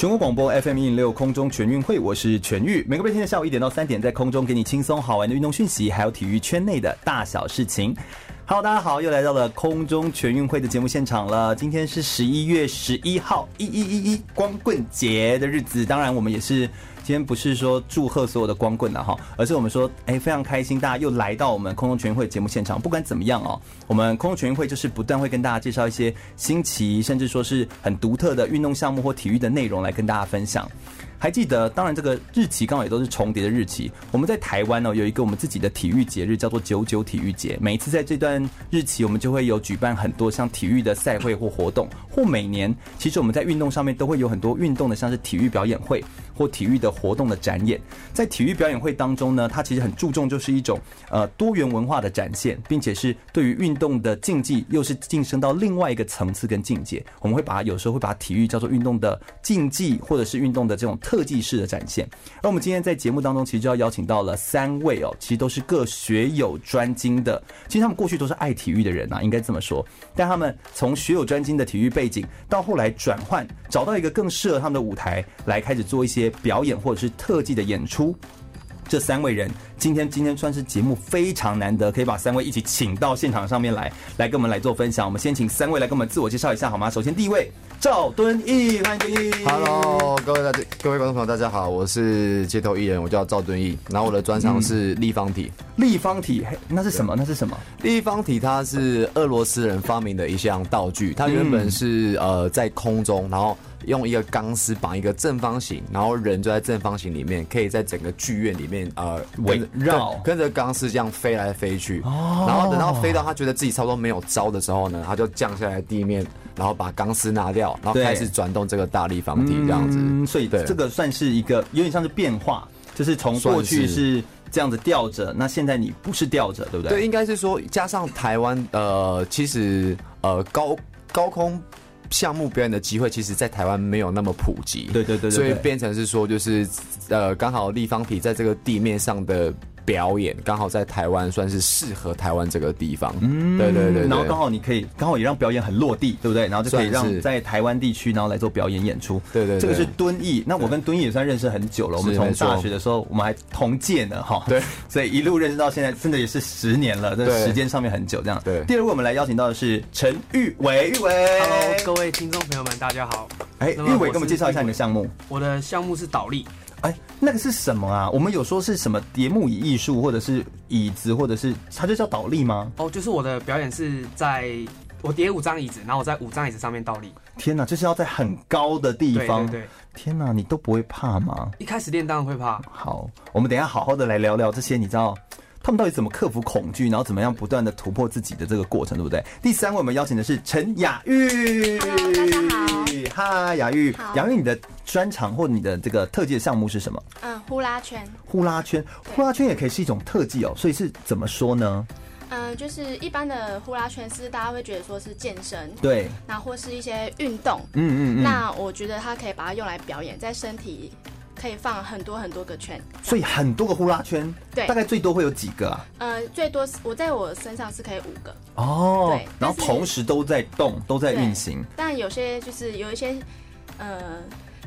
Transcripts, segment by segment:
全国广播 FM 一零六空中全运会，我是全玉。每个白天的下午一点到三点，在空中给你轻松好玩的运动讯息，还有体育圈内的大小事情。Hello，大家好，又来到了空中全运会的节目现场了。今天是十一月十一号，一一一一光棍节的日子。当然，我们也是。今天不是说祝贺所有的光棍了哈，而是我们说，哎，非常开心，大家又来到我们空中全运会节目现场。不管怎么样哦，我们空中全运会就是不断会跟大家介绍一些新奇，甚至说是很独特的运动项目或体育的内容来跟大家分享。还记得，当然这个日期刚好也都是重叠的日期。我们在台湾呢，有一个我们自己的体育节日，叫做九九体育节。每一次在这段日期，我们就会有举办很多像体育的赛会或活动，或每年其实我们在运动上面都会有很多运动的，像是体育表演会或体育的活动的展演。在体育表演会当中呢，它其实很注重就是一种呃多元文化的展现，并且是对于运动的竞技又是晋升到另外一个层次跟境界。我们会把有时候会把体育叫做运动的竞技，或者是运动的这种。特技式的展现，而我们今天在节目当中，其实就要邀请到了三位哦，其实都是各学有专精的。其实他们过去都是爱体育的人啊，应该这么说。但他们从学有专精的体育背景，到后来转换，找到一个更适合他们的舞台，来开始做一些表演或者是特技的演出。这三位人，今天今天算是节目非常难得，可以把三位一起请到现场上面来，来跟我们来做分享。我们先请三位来跟我们自我介绍一下好吗？首先第一位。赵敦义，欢迎敦义。Hello，各位大家，各位观众朋友，大家好，我是街头艺人，我叫赵敦义。然后我的专长是立方体。嗯、立方体，嘿，那是什么？那是什么？立方体，它是俄罗斯人发明的一项道具。它原本是、嗯、呃在空中，然后用一个钢丝绑一个正方形，然后人就在正方形里面，可以在整个剧院里面呃围绕跟着钢丝这样飞来飞去。哦。然后等到飞到他觉得自己差不多没有招的时候呢，他就降下来地面。然后把钢丝拿掉，然后开始转动这个大立方体这样子，嗯、所以这个算是一个有点像是变化，就是从过去是这样子吊着，那现在你不是吊着，对不对？对，应该是说加上台湾呃，其实呃高高空项目表演的机会，其实在台湾没有那么普及，对对对，对，所以变成是说就是呃刚好立方体在这个地面上的。表演刚好在台湾算是适合台湾这个地方，嗯，对对对，然后刚好你可以刚好也让表演很落地，对不对？然后就可以让在台湾地区，然后来做表演演出，对对，这个是敦义。那我跟敦义也算认识很久了，我们从大学的时候我们还同届呢，哈，对，所以一路认识到现在，真的也是十年了，这时间上面很久这样。对，第二位我们来邀请到的是陈玉伟，玉伟，Hello，各位听众朋友们，大家好。哎，玉伟，给我们介绍一下你的项目。我的项目是倒立。哎，那个是什么啊？我们有说是什么叠木椅艺术，或者是椅子，或者是它就叫倒立吗？哦，就是我的表演是在我叠五张椅子，然后我在五张椅子上面倒立。天哪，就是要在很高的地方。对对对。天哪，你都不会怕吗？一开始练当然会怕。好，我们等一下好好的来聊聊这些，你知道他们到底怎么克服恐惧，然后怎么样不断的突破自己的这个过程，对不对？第三位我们邀请的是陈雅玉。Hello，大家好。嗨，雅玉。雅玉，你的。专长或你的这个特技的项目是什么？嗯，呼啦圈。呼啦圈，呼啦圈也可以是一种特技哦。所以是怎么说呢？嗯，就是一般的呼啦圈是大家会觉得说是健身，对，那或是一些运动，嗯嗯嗯。那我觉得它可以把它用来表演，在身体可以放很多很多个圈。所以很多个呼啦圈，对，大概最多会有几个啊？呃，最多我在我身上是可以五个。哦，对，然后同时都在动，都在运行。但有些就是有一些，呃。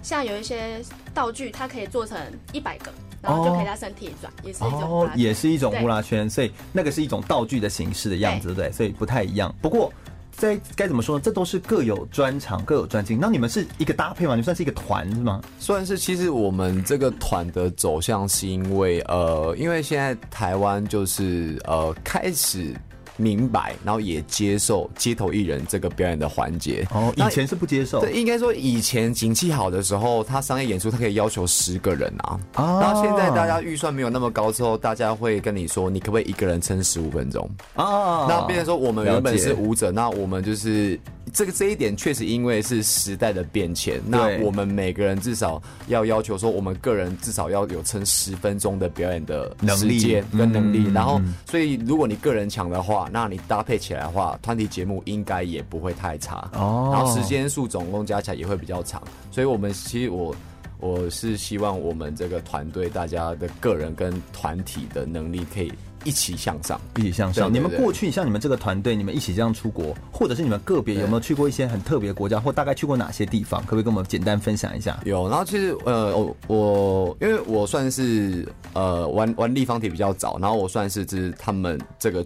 像有一些道具，它可以做成一百个，然后就可以在身体转，也是一种哦，也是一种呼啦圈，所以那个是一种道具的形式的样子，对，对，所以不太一样。不过，在该怎么说呢？这都是各有专长，各有专精。那你们是一个搭配吗？你算是一个团是吗？算是。其实我们这个团的走向是因为，呃，因为现在台湾就是呃开始。明白，然后也接受街头艺人这个表演的环节。哦，以前是不接受。对，应该说以前景气好的时候，他商业演出他可以要求十个人啊。啊。然后现在大家预算没有那么高之后，大家会跟你说，你可不可以一个人撑十五分钟？啊。那变成说我们原本是舞者，那我们就是这个这一点确实因为是时代的变迁，那我们每个人至少要要求说，我们个人至少要有撑十分钟的表演的时间跟能力。然后，所以如果你个人强的话，那你搭配起来的话，团体节目应该也不会太差哦。然后时间数总共加起来也会比较长。所以我们其实我我是希望我们这个团队大家的个人跟团体的能力可以。一起向上，一起向上。你们过去像你们这个团队，你们一起这样出国，或者是你们个别有没有去过一些很特别的国家，或大概去过哪些地方？可不可以跟我们简单分享一下？有，然后其实呃，我我因为我算是呃玩玩立方体比较早，然后我算是就是他们这个。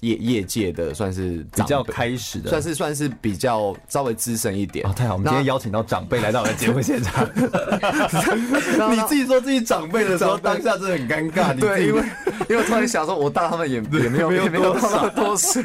业业界的算是比较开始的，算是算是比较稍微资深一点。哦，太好，我们今天邀请到长辈来到我的节目现场。你自己说自己长辈的时候，当下真的很尴尬。对，因为因为突然想说，我大他们也也没有也没有多少多岁。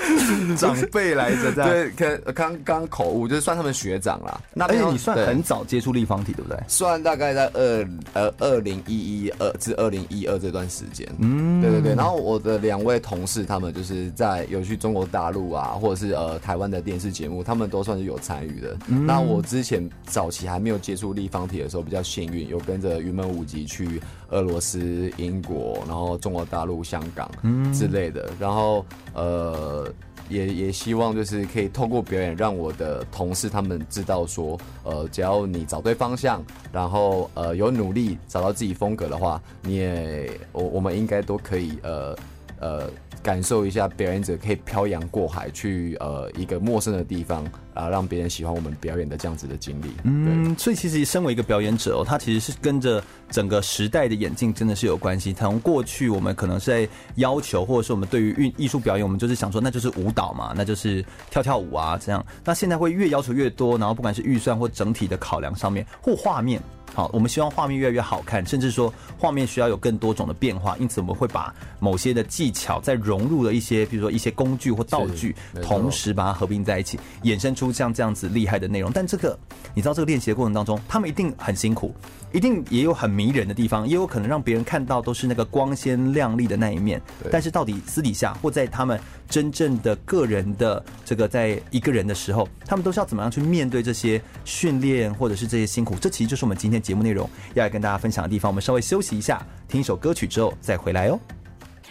长辈来着，对，可刚刚口误，就是算他们学长啦。那而且你算很早接触立方体，对不对？算大概在二呃二零一一二至二零一二这段时间。嗯，对对对。然后我的两位同事他们。就是在有去中国大陆啊，或者是呃台湾的电视节目，他们都算是有参与的。嗯、那我之前早期还没有接触立方体的时候，比较幸运，有跟着云门舞集去俄罗斯、英国，然后中国大陆、香港之类的。嗯、然后呃，也也希望就是可以透过表演，让我的同事他们知道说，呃，只要你找对方向，然后呃有努力找到自己风格的话，你也我我们应该都可以呃呃。感受一下表演者可以漂洋过海去呃一个陌生的地方啊，让别人喜欢我们表演的这样子的经历。嗯，所以其实身为一个表演者哦，他其实是跟着整个时代的演进真的是有关系。从过去我们可能是在要求，或者是我们对于艺艺术表演，我们就是想说那就是舞蹈嘛，那就是跳跳舞啊这样。那现在会越要求越多，然后不管是预算或整体的考量上面或画面。好，我们希望画面越来越好看，甚至说画面需要有更多种的变化，因此我们会把某些的技巧再融入了一些，比如说一些工具或道具，同时把它合并在一起，衍生出像这样子厉害的内容。但这个你知道，这个练习的过程当中，他们一定很辛苦，一定也有很迷人的地方，也有可能让别人看到都是那个光鲜亮丽的那一面。但是到底私底下或在他们真正的个人的这个在一个人的时候，他们都是要怎么样去面对这些训练或者是这些辛苦？这其实就是我们今天节目内容要来跟大家分享的地方。我们稍微休息一下，听一首歌曲之后再回来哦。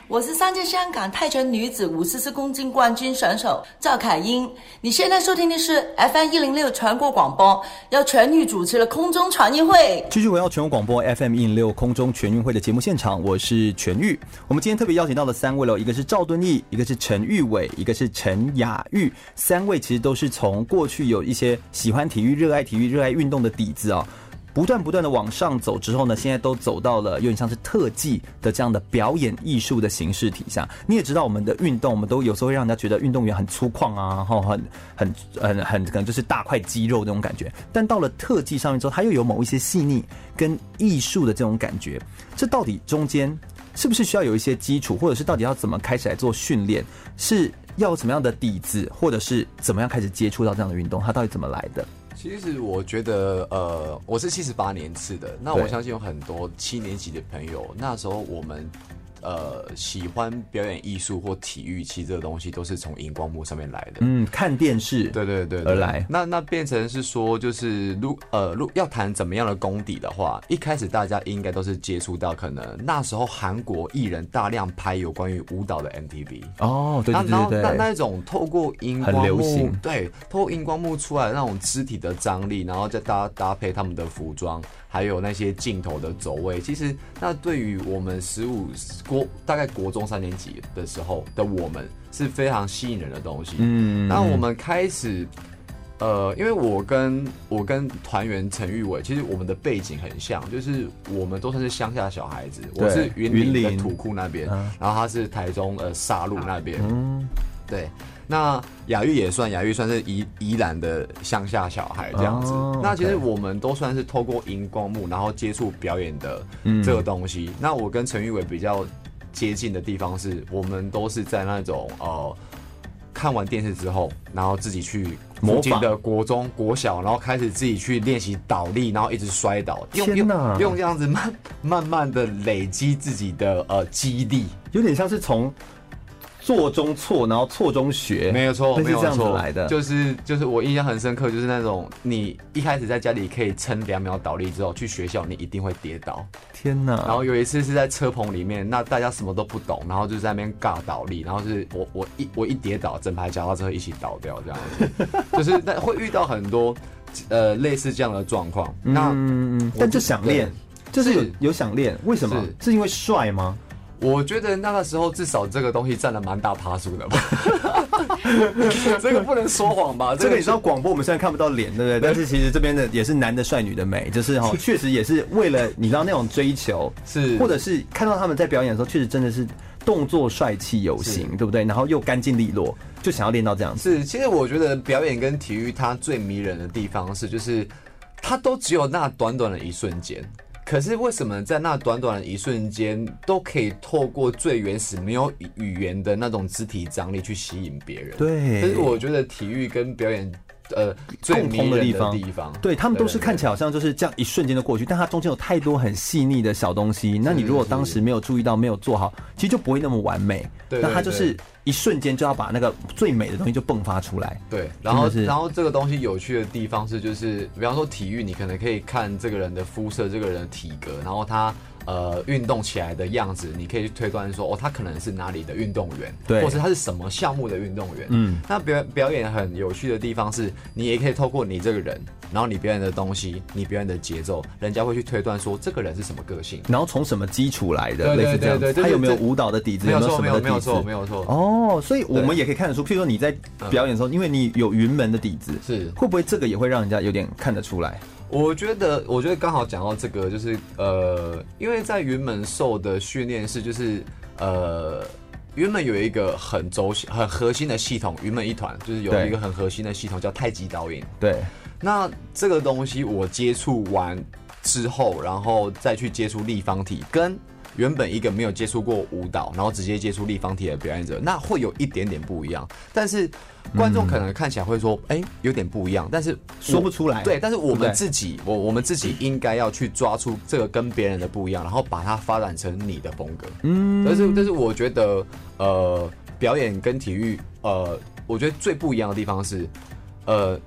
我是三届香港泰拳女子五十四公斤冠军选手赵凯英。你现在收听的是 FM 一零六全国广播，要全域主持了空中全运会。继续回到全国广播 FM 一零六空中全运会的节目现场，我是全玉。我们今天特别邀请到了三位了，一个是赵敦义，一个是陈玉伟，一个是陈雅玉。三位其实都是从过去有一些喜欢体育、热爱体育、热爱运动的底子啊、哦。不断不断的往上走之后呢，现在都走到了有点像是特技的这样的表演艺术的形式体下。你也知道，我们的运动，我们都有时候会让人家觉得运动员很粗犷啊，然后很很很很可能就是大块肌肉那种感觉。但到了特技上面之后，它又有某一些细腻跟艺术的这种感觉。这到底中间是不是需要有一些基础，或者是到底要怎么开始来做训练？是要什么样的底子，或者是怎么样开始接触到这样的运动？它到底怎么来的？其实我觉得，呃，我是七十八年次的，那我相信有很多七年级的朋友，那时候我们。呃，喜欢表演艺术或体育，其实这个东西都是从荧光幕上面来的。嗯，看电视，对对对，而来。那那变成是说，就是如呃，如要谈怎么样的功底的话，一开始大家应该都是接触到可能那时候韩国艺人大量拍有关于舞蹈的 MTV。哦，对对对对。那那那一种透过荧光幕，对，透过荧光幕出来的那种肢体的张力，然后再搭搭配他们的服装。还有那些镜头的走位，其实那对于我们十五国大概国中三年级的时候的我们是非常吸引人的东西。嗯，那我们开始，呃，因为我跟我跟团员陈玉伟，其实我们的背景很像，就是我们都算是乡下小孩子。我是云林的土库那边，然后他是台中呃沙鹿那边。嗯，对。那雅玉也算，雅玉算是宜宜兰的乡下小孩这样子。Oh. 那其实我们都算是透过荧光幕，然后接触表演的这个东西。嗯、那我跟陈玉伟比较接近的地方是，我们都是在那种呃看完电视之后，然后自己去附近的国中、国小，然后开始自己去练习倒立，然后一直摔倒，用用用这样子慢慢慢的累积自己的呃肌力，有点像是从。做中错，然后错中学，没有错，没有错来的。就是就是我印象很深刻，就是那种你一开始在家里可以撑两秒倒立之后，去学校你一定会跌倒。天哪！然后有一次是在车棚里面，那大家什么都不懂，然后就在那边尬倒立，然后是我我一我一跌倒，整排脚踏车一起倒掉，这样子，就是那会遇到很多呃类似这样的状况。那但就想练，就是有有想练，为什么？是是因为帅吗？我觉得那个时候至少这个东西占了蛮大趴数的吧，这个不能说谎吧？这个你知道广播我们虽然看不到脸，对不对？但是其实这边的也是男的帅，女的美，就是哈，确实也是为了你知道那种追求，是或者是看到他们在表演的时候，确实真的是动作帅气有型，对不对？然后又干净利落，就想要练到这样子。是，其实我觉得表演跟体育它最迷人的地方是，就是它都只有那短短的一瞬间。可是为什么在那短短的一瞬间，都可以透过最原始没有语言的那种肢体张力去吸引别人？对，可是我觉得体育跟表演。呃，共通的地方，地方，对他们都是看起来好像就是这样一瞬间的过去，但它中间有太多很细腻的小东西。那你如果当时没有注意到，没有做好，其实就不会那么完美。对，那它就是一瞬间就要把那个最美的东西就迸发出来。对，然后然后这个东西有趣的地方是，就是比方说体育，你可能可以看这个人的肤色，这个人的体格，然后他。呃，运动起来的样子，你可以去推断说，哦，他可能是哪里的运动员，对，或是他是什么项目的运动员。嗯，那表表演很有趣的地方是，你也可以透过你这个人，然后你表演的东西，你表演的节奏，人家会去推断说，这个人是什么个性，然后从什么基础来的，对对对对，他有没有舞蹈的底子，没有错没有什么的底子，没有错，哦，所以我们也可以看得出，譬如说你在表演的时候，因为你有云门的底子，是。会不会这个也会让人家有点看得出来？我觉得，我觉得刚好讲到这个，就是呃，因为在云门受的训练是，就是呃，原本有一个很轴、很核心的系统，云门一团就是有一个很核心的系统叫太极导引。对，那这个东西我接触完之后，然后再去接触立方体，跟原本一个没有接触过舞蹈，然后直接接触立方体的表演者，那会有一点点不一样，但是。观众可能看起来会说：“哎、欸，有点不一样。”但是说不出来。对，但是我们自己，我我们自己应该要去抓出这个跟别人的不一样，然后把它发展成你的风格。嗯，但是但是我觉得，呃，表演跟体育，呃，我觉得最不一样的地方是，呃。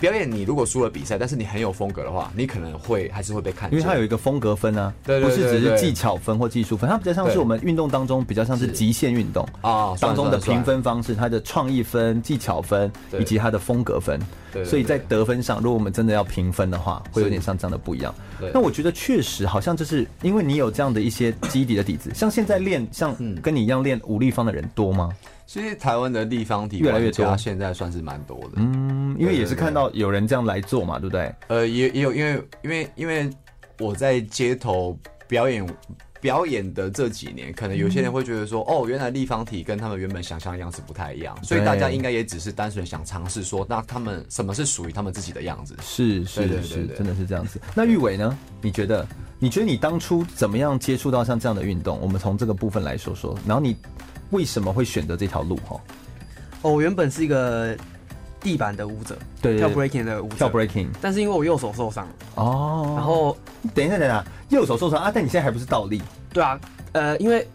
表演，你如果输了比赛，但是你很有风格的话，你可能会还是会被看见，因为它有一个风格分啊，对对对对对，不是只是技巧分或技术分，它比较像是我们运动当中比较像是极限运动啊当中的评分方式，它的创意分、技巧分以及它的风格分，所以在得分上，如果我们真的要评分的话，会有点像这样的不一样。那我觉得确实好像就是因为你有这样的一些基底的底子，像现在练像跟你一样练武立方的人多吗？其实台湾的立方体越来越多，现在算是蛮多的。嗯，因为也是看到有人这样来做嘛，对不对？呃，也也有，因为因为因为我在街头表演表演的这几年，可能有些人会觉得说，哦，原来立方体跟他们原本想象的样子不太一样，所以大家应该也只是单纯想尝试说，那他们什么是属于他们自己的样子？是是是，真的是这样子。那玉伟呢？你觉得？你觉得你当初怎么样接触到像这样的运动？我们从这个部分来说说，然后你。为什么会选择这条路？哈，哦，我原本是一个地板的舞者，对，跳 breaking 的舞者，跳 breaking，但是因为我右手受伤，哦，然后等一下，等一下，右手受伤啊？但你现在还不是倒立？对啊，呃，因为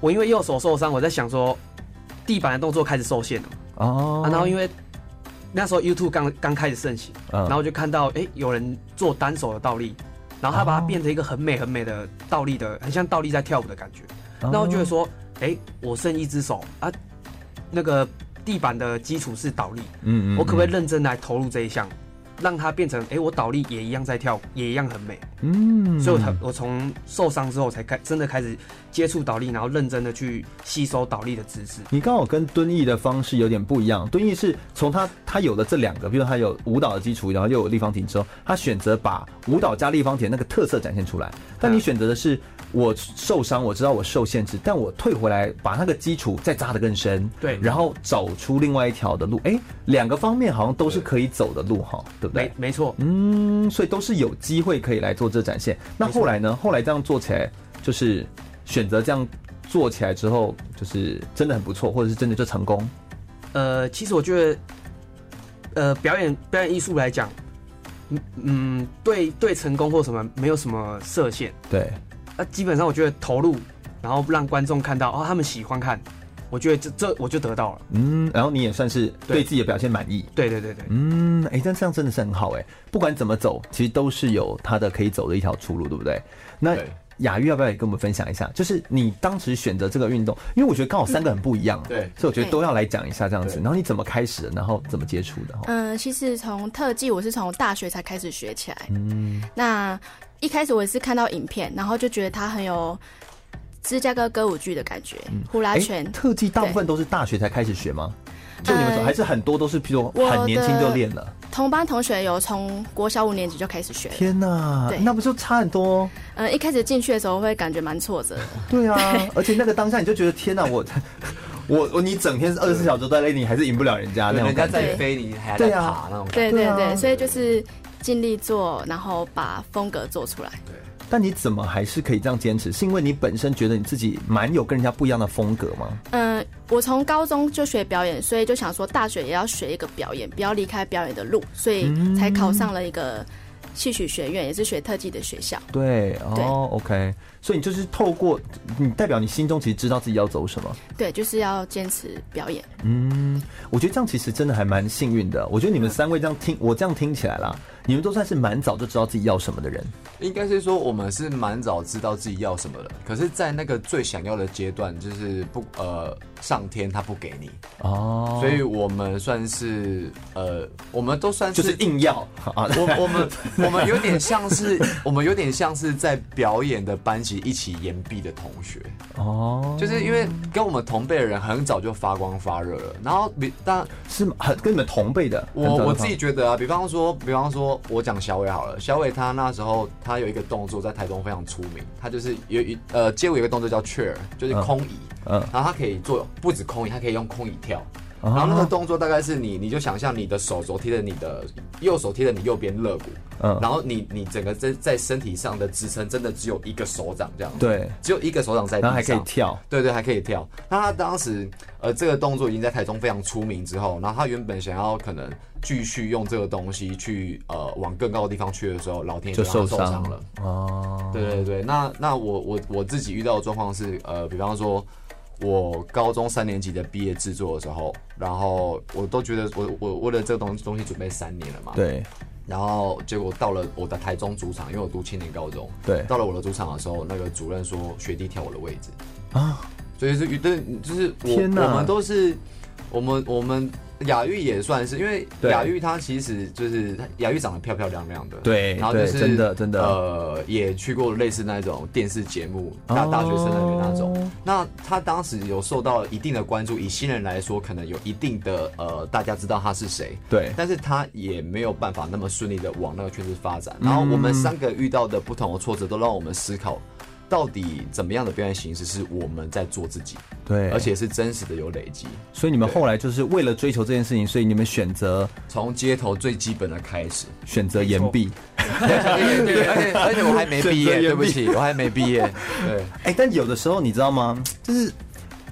我因为右手受伤，我在想说地板的动作开始受限了，哦，啊、然后因为那时候 YouTube 刚刚开始盛行，嗯，然后我就看到哎、欸，有人做单手的倒立，然后他把它变成一个很美很美的倒立的，很像倒立在跳舞的感觉，哦、那我觉得说。哎、欸，我剩一只手啊，那个地板的基础是倒立，嗯，嗯嗯，我可不可以认真来投入这一项？让它变成，哎、欸，我倒立也一样在跳，也一样很美。嗯，所以我我从受伤之后才开真的开始接触倒立，然后认真的去吸收倒立的知识。你刚好跟蹲义的方式有点不一样。蹲义是从他他有了这两个，比如他有舞蹈的基础，然后又有立方体之后，他选择把舞蹈加立方体的那个特色展现出来。但你选择的是我受伤，我知道我受限制，但我退回来把那个基础再扎得更深。对，然后走出另外一条的路。哎、欸，两个方面好像都是可以走的路哈，对。没没错，嗯，所以都是有机会可以来做这展现。那后来呢？后来这样做起来，就是选择这样做起来之后，就是真的很不错，或者是真的就成功。呃，其实我觉得，呃，表演表演艺术来讲，嗯嗯，对对，成功或什么没有什么设限。对，那基本上我觉得投入，然后让观众看到哦，他们喜欢看，我觉得这这我就得到了。嗯，然后你也算是对自己的表现满意。对对对对。嗯，哎、欸，但这样真的是很好哎、欸，不管怎么走，其实都是有他的可以走的一条出路，对不对？那。雅玉要不要也跟我们分享一下？就是你当时选择这个运动，因为我觉得刚好三个很不一样，对，所以我觉得都要来讲一下这样子。然后你怎么开始的？然后怎么接触的？嗯，其实从特技我是从大学才开始学起来。嗯，那一开始我也是看到影片，然后就觉得它很有芝加哥歌舞剧的感觉，呼啦圈。欸、特技大部分都是大学才开始学吗？就你们说，还是很多都是，譬如很年轻就练了。同班同学有从国小五年级就开始学。天哪，那不就差很多？嗯，一开始进去的时候会感觉蛮挫折的。对啊，而且那个当下你就觉得天哪，我 我我你整天二十四小时都在累，你还是赢不了人家那种。人家在飞，你还在爬那种。对对对，所以就是尽力做，然后把风格做出来。对。但你怎么还是可以这样坚持？是因为你本身觉得你自己蛮有跟人家不一样的风格吗？嗯，我从高中就学表演，所以就想说大学也要学一个表演，不要离开表演的路，所以才考上了一个戏曲学院，也是学特技的学校。对，哦，OK。所以你就是透过你代表你心中其实知道自己要走什么？对，就是要坚持表演。嗯，我觉得这样其实真的还蛮幸运的。我觉得你们三位这样听，我这样听起来啦，你们都算是蛮早就知道自己要什么的人。应该是说我们是蛮早知道自己要什么的，可是，在那个最想要的阶段，就是不呃上天他不给你哦，所以我们算是呃我们都算是就是硬要 啊，我我们我们有点像是我们有点像是在表演的班级。一起延毕的同学哦，就是因为跟我们同辈的人很早就发光发热了，然后比当然是很跟你们同辈的，我我自己觉得啊，比方说，比方说我讲小伟好了，小伟他那时候他有一个动作在台中非常出名，他就是有一呃街舞有一个动作叫 chair，就是空椅，嗯，然后他可以做不止空椅，他可以用空椅跳。然后那个动作大概是你，你就想象你的手肘贴着你的右手贴着你右边肋骨，嗯，然后你你整个在在身体上的支撑真的只有一个手掌这样，对，只有一个手掌在地上，然后还可以跳，对对，还可以跳。那他当时呃这个动作已经在台中非常出名之后，然后他原本想要可能继续用这个东西去呃往更高的地方去的时候，老天爷就受伤了。哦。对对对，那那我我我自己遇到的状况是呃，比方说。我高中三年级的毕业制作的时候，然后我都觉得我我为了这个东东西准备三年了嘛。对。然后结果到了我的台中主场，因为我读青年高中。对。到了我的主场的时候，那个主任说学弟跳我的位置啊，所以是对，就是我我们都是我们我们。雅玉也算是，因为雅玉她其实就是雅玉长得漂漂亮亮的，对，然后就是真的真的呃，也去过类似那种电视节目，大大学生的那种。哦、那她当时有受到一定的关注，以新人来说，可能有一定的呃，大家知道她是谁，对，但是她也没有办法那么顺利的往那个圈子发展。然后我们三个遇到的不同的挫折，都让我们思考。到底怎么样的表演形式是我们在做自己？对，而且是真实的有累积。所以你们后来就是为了追求这件事情，所以你们选择从街头最基本的开始，选择岩壁。对，而且而且我还没毕业，对不起，我还没毕业。对，哎，但有的时候你知道吗？就是。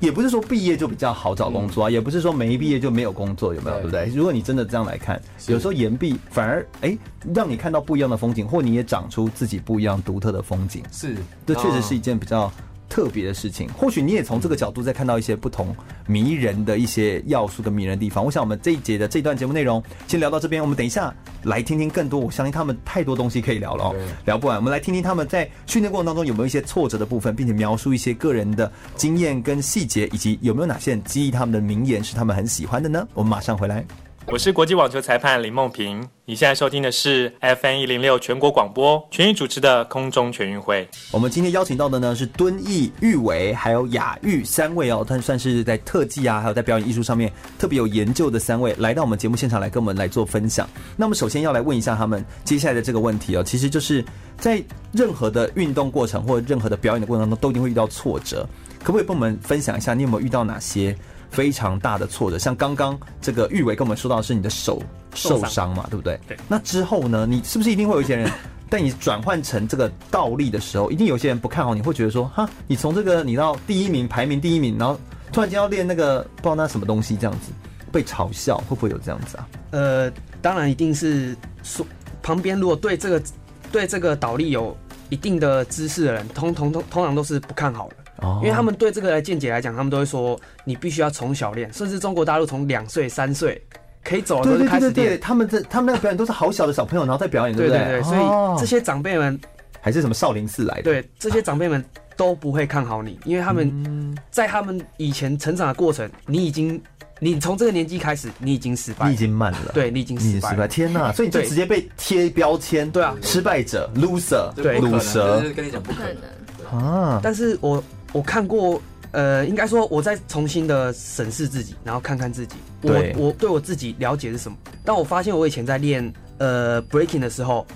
也不是说毕业就比较好找工作啊，嗯、也不是说没毕业就没有工作，有没有？对不对？如果你真的这样来看，有时候延毕反而哎、欸，让你看到不一样的风景，或你也长出自己不一样独特的风景。是，这确实是一件比较。特别的事情，或许你也从这个角度再看到一些不同迷人的一些要素跟迷人的地方。我想我们这一节的这段节目内容先聊到这边，我们等一下来听听更多。我相信他们太多东西可以聊了哦，聊不完。我们来听听他们在训练过程当中有没有一些挫折的部分，并且描述一些个人的经验跟细节，以及有没有哪些人激励他们的名言是他们很喜欢的呢？我们马上回来。我是国际网球裁判林梦萍，你现在收听的是 FM 一零六全国广播全域主持的空中全运会。我们今天邀请到的呢是敦义、玉维还有雅玉三位哦，他算是在特技啊，还有在表演艺术上面特别有研究的三位，来到我们节目现场来跟我们来做分享。那么首先要来问一下他们接下来的这个问题哦，其实就是在任何的运动过程或任何的表演的过程当中，都一定会遇到挫折，可不可以跟我们分享一下，你有没有遇到哪些？非常大的挫折，像刚刚这个玉伟跟我们说到的是你的手受伤嘛，对不对？对。那之后呢？你是不是一定会有一些人，但你转换成这个倒立的时候，一定有些人不看好你，会觉得说，哈，你从这个你到第一名，排名第一名，然后突然间要练那个不知道那什么东西，这样子被嘲笑，会不会有这样子啊？呃，当然一定是说旁边如果对这个对这个倒立有一定的知识的人，通通通通常都是不看好的。哦，因为他们对这个来见解来讲，他们都会说你必须要从小练，甚至中国大陆从两岁、三岁可以走的时候就开始练。对对对对，他们这他们那个表演都是好小的小朋友，然后在表演，对不对？对对对，所以这些长辈们还是什么少林寺来的？对，这些长辈们都不会看好你，因为他们在他们以前成长的过程，你已经。你从这个年纪开始，你已经失败，你已经慢了。对，你已经失败。天哪！所以你就直接被贴标签。对啊，失败者，loser，对，鲁蛇。跟你讲不可能啊！但是我我看过，呃，应该说我在重新的审视自己，然后看看自己，我我对我自己了解是什么。但我发现我以前在练呃 breaking 的时候，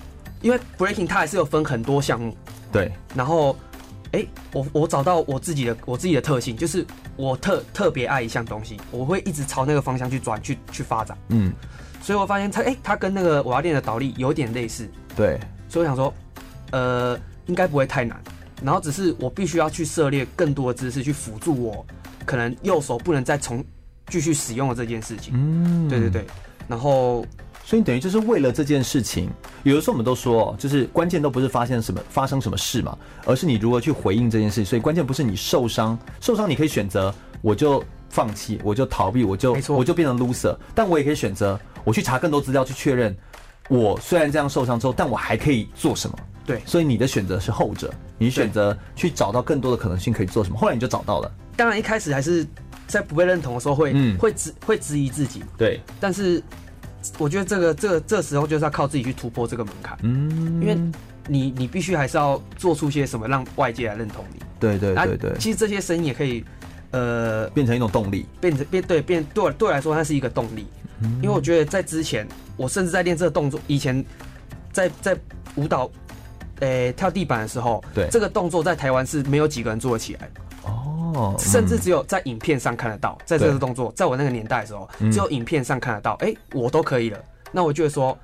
因为 breaking 它还是有分很多项目。对，然后。哎、欸，我我找到我自己的我自己的特性，就是我特特别爱一项东西，我会一直朝那个方向去转去去发展。嗯，所以我发现它哎、欸，它跟那个我要练的倒立有点类似。对，所以我想说，呃，应该不会太难。然后只是我必须要去涉猎更多的知识，去辅助我可能右手不能再重继续使用了这件事情。嗯，对对对。然后。所以等于就是为了这件事情，有的时候我们都说，就是关键都不是发现什么发生什么事嘛，而是你如何去回应这件事。所以关键不是你受伤，受伤你可以选择我就放弃，我就逃避，我就我就变成 loser。但我也可以选择我去查更多资料去确认，我虽然这样受伤之后，但我还可以做什么？对。所以你的选择是后者，你选择去找到更多的可能性可以做什么。后来你就找到了。当然一开始还是在不被认同的时候会、嗯、会质会质疑自己。对。但是。我觉得这个这个这时候就是要靠自己去突破这个门槛，嗯，因为你你必须还是要做出些什么让外界来认同你，对对对对。其实这些声音也可以，呃，变成一种动力，变成变对变对对我来说它是一个动力，因为我觉得在之前我甚至在练这个动作，以前在在舞蹈，诶跳地板的时候，对。这个动作在台湾是没有几个人做得起来的。哦，甚至只有在影片上看得到，在这个动作，在我那个年代的时候，只有影片上看得到。哎，我都可以了，那我就会说，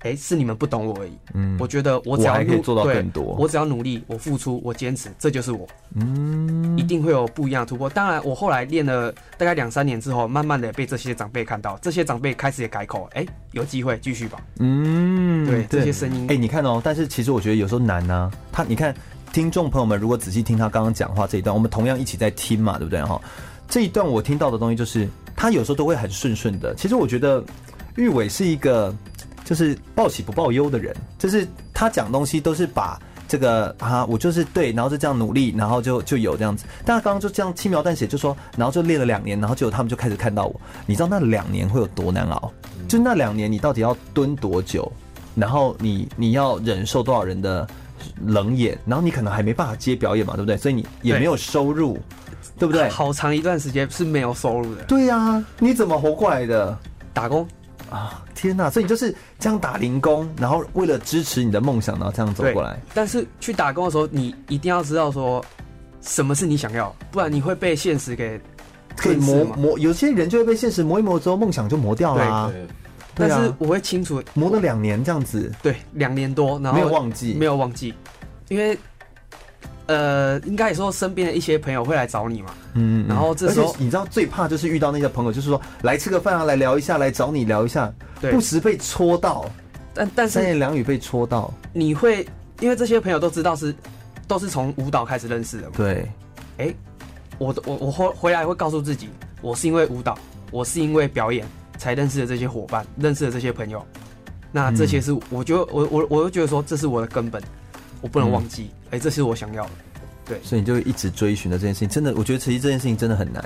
哎，是你们不懂我而已。嗯，我觉得我只要还可以做到更多，我只要努力，我付出，我坚持，这就是我。嗯，一定会有不一样的突破。当然，我后来练了大概两三年之后，慢慢的被这些长辈看到，这些长辈开始也改口，哎，有机会继续吧。嗯，对，这些声音，哎，你看哦，但是其实我觉得有时候难呢。他，你看。听众朋友们，如果仔细听他刚刚讲话这一段，我们同样一起在听嘛，对不对哈？这一段我听到的东西就是，他有时候都会很顺顺的。其实我觉得玉伟是一个就是报喜不报忧的人，就是他讲东西都是把这个啊，我就是对，然后就这样努力，然后就就有这样子。但他刚刚就这样轻描淡写就说，然后就练了两年，然后结果他们就开始看到我。你知道那两年会有多难熬？就那两年你到底要蹲多久？然后你你要忍受多少人的？冷眼，然后你可能还没办法接表演嘛，对不对？所以你也没有收入，对，对不对？好长一段时间是没有收入的。对呀、啊，你怎么活过来的？打工啊！天哪！所以你就是这样打零工，然后为了支持你的梦想，然后这样走过来。但是去打工的时候，你一定要知道说什么是你想要，不然你会被现实给可以磨磨。有些人就会被现实磨一磨之后，梦想就磨掉了、啊。对。但是我会清楚磨了两年这样子，对，两年多，然后没有忘记，没有忘记，因为呃，应该也说身边的一些朋友会来找你嘛，嗯，然后这时候你知道最怕就是遇到那些朋友，就是说来吃个饭啊，来聊一下，来找你聊一下，对，不时被戳到，但但是三言两语被戳到，你会因为这些朋友都知道是都是从舞蹈开始认识的嘛，对，哎，我我我回回来会告诉自己，我是因为舞蹈，我是因为表演。才认识的这些伙伴，认识的这些朋友，那这些是我觉得我我我又觉得说这是我的根本，我不能忘记，哎、嗯欸，这是我想要的，对，所以你就一直追寻的这件事情，真的，我觉得其实这件事情真的很难。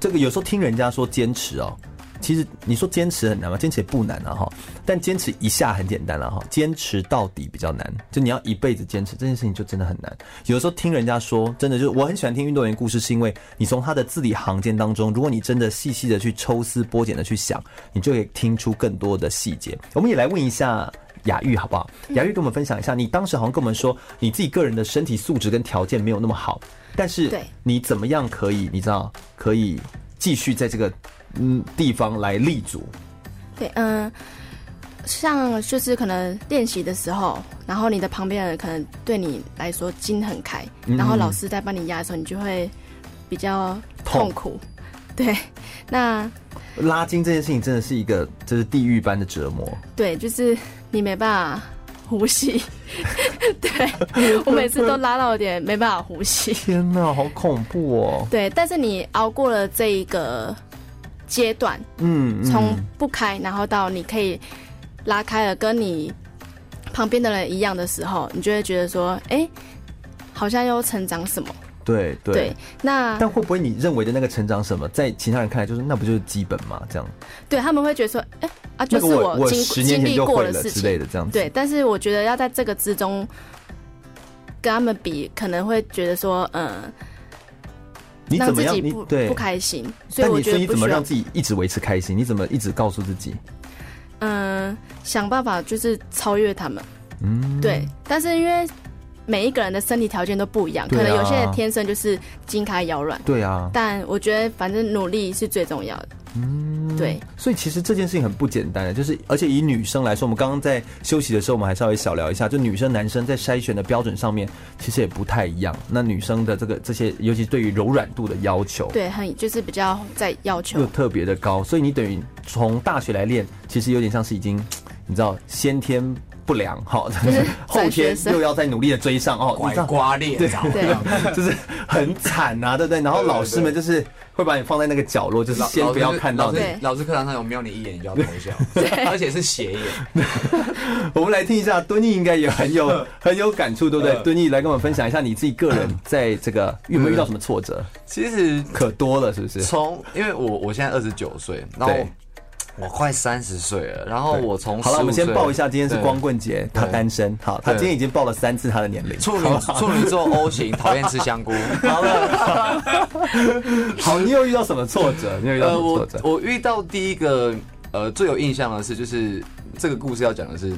这个有时候听人家说坚持哦。其实你说坚持很难吗？坚持也不难啊哈，但坚持一下很简单了哈，坚持到底比较难。就你要一辈子坚持这件事情，就真的很难。有的时候听人家说，真的就是我很喜欢听运动员故事，是因为你从他的字里行间当中，如果你真的细细的去抽丝剥茧的去想，你就可以听出更多的细节。我们也来问一下雅玉好不好？雅玉跟我们分享一下，你当时好像跟我们说，你自己个人的身体素质跟条件没有那么好，但是你怎么样可以，你知道可以继续在这个。嗯，地方来立足。对，嗯，像就是可能练习的时候，然后你的旁边人可能对你来说筋很开，嗯、然后老师在帮你压的时候，你就会比较痛苦。痛对，那拉筋这件事情真的是一个就是地狱般的折磨。对，就是你没办法呼吸。对，我每次都拉到有点没办法呼吸。天哪，好恐怖哦！对，但是你熬过了这一个阶段，嗯，从不开，然后到你可以拉开了，跟你旁边的人一样的时候，你就会觉得说，哎、欸，好像又成长什么。对对，对，那但会不会你认为的那个成长什么，在其他人看来就是那不就是基本吗？这样，对他们会觉得说，哎、欸、啊，就是我经经历过的事情之类的这样子。对，但是我觉得要在这个之中跟他们比，可能会觉得说，嗯，你怎么样？让自己不不开心，所以我觉得你怎么让自己一直维持开心？你怎么一直告诉自己？嗯，想办法就是超越他们。嗯，对，但是因为。每一个人的身体条件都不一样，可能有些人天生就是筋开腰软。对啊，但我觉得反正努力是最重要的。嗯，对。所以其实这件事情很不简单的，就是而且以女生来说，我们刚刚在休息的时候，我们还稍微小聊一下，就女生男生在筛选的标准上面其实也不太一样。那女生的这个这些，尤其对于柔软度的要求，对，很就是比较在要求又特别的高。所以你等于从大学来练，其实有点像是已经你知道先天。不良，好，后天又要再努力的追上哦，拐瓜裂枣，对，就是很惨啊，对不对？然后老师们就是会把你放在那个角落，就是先不要看到你。老师课堂上有瞄你一眼，你就要偷笑，而且是斜眼。我们来听一下，敦义应该也很有很有感触，对不对？敦义来跟我们分享一下你自己个人在这个有没有遇到什么挫折？其实可多了，是不是？从因为我我现在二十九岁，然后。我快三十岁了，然后我从好了，我们先报一下，今天是光棍节，他单身。好，他今天已经报了三次他的年龄。处女处女座 O 型，讨厌吃香菇。好了，好，你有遇到什么挫折？你有遇到什么挫折？我我遇到第一个呃最有印象的是，就是这个故事要讲的是，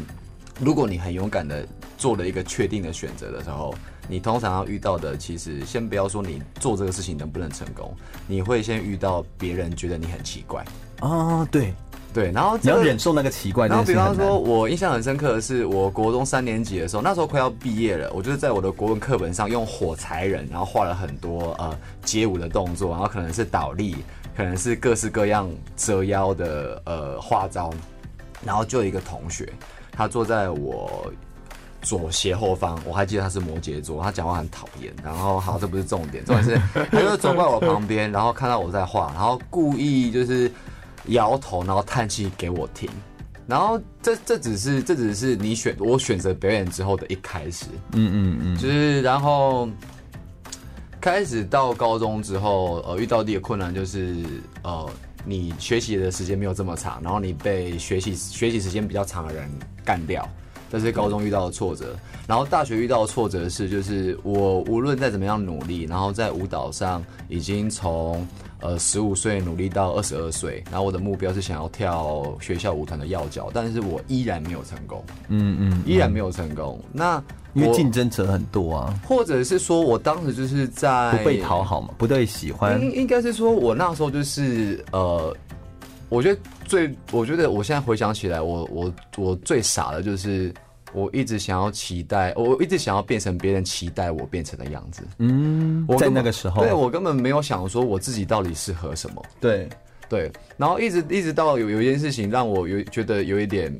如果你很勇敢的做了一个确定的选择的时候，你通常要遇到的，其实先不要说你做这个事情能不能成功，你会先遇到别人觉得你很奇怪。啊，对。对，然后你要忍受那个奇怪。然后比方说，我印象很深刻的是，我国中三年级的时候，那时候快要毕业了，我就是在我的国文课本上用火柴人，然后画了很多呃街舞的动作，然后可能是倒立，可能是各式各样折腰的呃花招，然后就有一个同学，他坐在我左斜后方，我还记得他是摩羯座，他讲话很讨厌。然后好，这不是重点，重点是他就走过来我旁边，然后看到我在画，然后故意就是。摇头，然后叹气给我听，然后这这只是这只是你选我选择表演之后的一开始，嗯嗯嗯，就是然后开始到高中之后，呃，遇到的困难就是呃，你学习的时间没有这么长，然后你被学习学习时间比较长的人干掉，这是高中遇到的挫折。然后大学遇到的挫折是，就是我无论再怎么样努力，然后在舞蹈上已经从。呃，十五岁努力到二十二岁，然后我的目标是想要跳学校舞团的要角，但是我依然没有成功。嗯嗯，依然没有成功。那因为竞争者很多啊，或者是说我当时就是在不被讨好嘛，不被喜欢。应应该是说我那时候就是呃，我觉得最，我觉得我现在回想起来，我我我最傻的就是。我一直想要期待，我一直想要变成别人期待我变成的样子。嗯，在那个时候，对，我根本没有想说我自己到底适合什么。对，对，然后一直一直到有有一件事情让我有觉得有一点，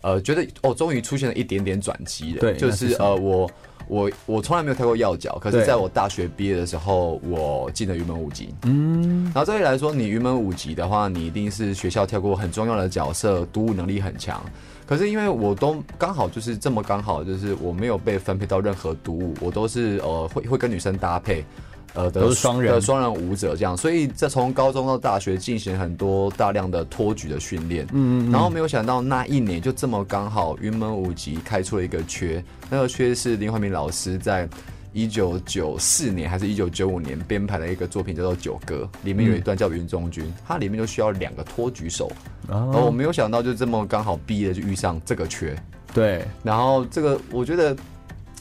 呃，觉得哦，终于出现了一点点转机了。对，就是呃，我我我从来没有跳过要脚，可是在我大学毕业的时候，我进了云门舞集。嗯，然后这里来说，你云门舞集的话，你一定是学校跳过很重要的角色，独舞能力很强。可是因为我都刚好就是这么刚好，就是我没有被分配到任何独舞，我都是呃会会跟女生搭配，呃的双人的双人舞者这样，所以在从高中到大学进行很多大量的托举的训练，嗯，嗯，然后没有想到那一年就这么刚好云门舞集开出了一个缺，那个缺是林怀民老师在。一九九四年还是一九九五年编排的一个作品叫做《九歌》，里面有一段叫云中君，它里面就需要两个托举手，然后我没有想到就这么刚好毕业就遇上这个缺，对，然后这个我觉得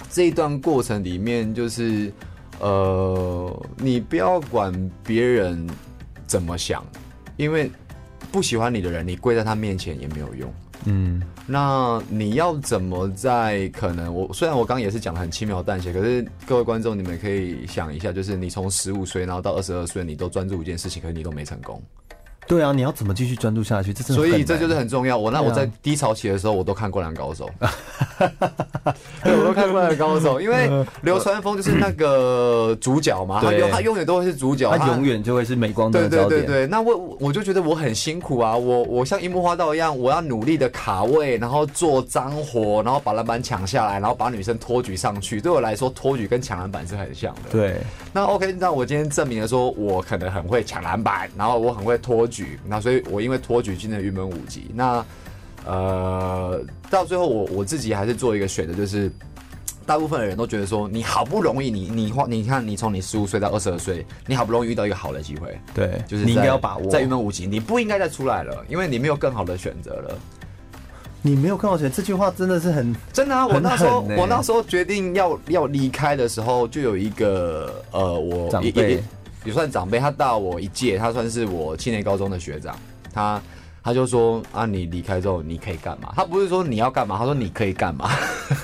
这一段过程里面就是呃，你不要管别人怎么想，因为不喜欢你的人，你跪在他面前也没有用。嗯，那你要怎么在可能我虽然我刚刚也是讲的很轻描淡写，可是各位观众你们可以想一下，就是你从十五岁然后到二十二岁，你都专注一件事情，可是你都没成功。对啊，你要怎么继续专注下去？这是所以这就是很重要。我那我在低潮期的时候，我都看《灌篮高手》对，我都看《灌篮高手》，因为流川枫就是那个主角嘛，他永他永远都会是主角，他永远就会是镁光灯的焦点。对对对对，那我我就觉得我很辛苦啊，我我像樱木花道一样，我要努力的卡位，然后做脏活，然后把篮板抢下来，然后把女生托举上去。对我来说，托举跟抢篮板是很像的。对，那 OK，那我今天证明了说，我可能很会抢篮板，然后我很会托举，那所以我因为托举进了云门舞集。那呃，到最后我我自己还是做一个选择，就是大部分的人都觉得说，你好不容易你你花你看你从你十五岁到二十二岁，你好不容易遇到一个好的机会，对，就是你应该要把握，在云门舞集，你不应该再出来了，因为你没有更好的选择了。你没有更好选择，这句话真的是很真的啊！我那时候我那时候决定要要离开的时候，就有一个呃，我长辈也算长辈，他大我一届，他算是我青年高中的学长，他。他就说啊，你离开之后你可以干嘛？他不是说你要干嘛，他说你可以干嘛。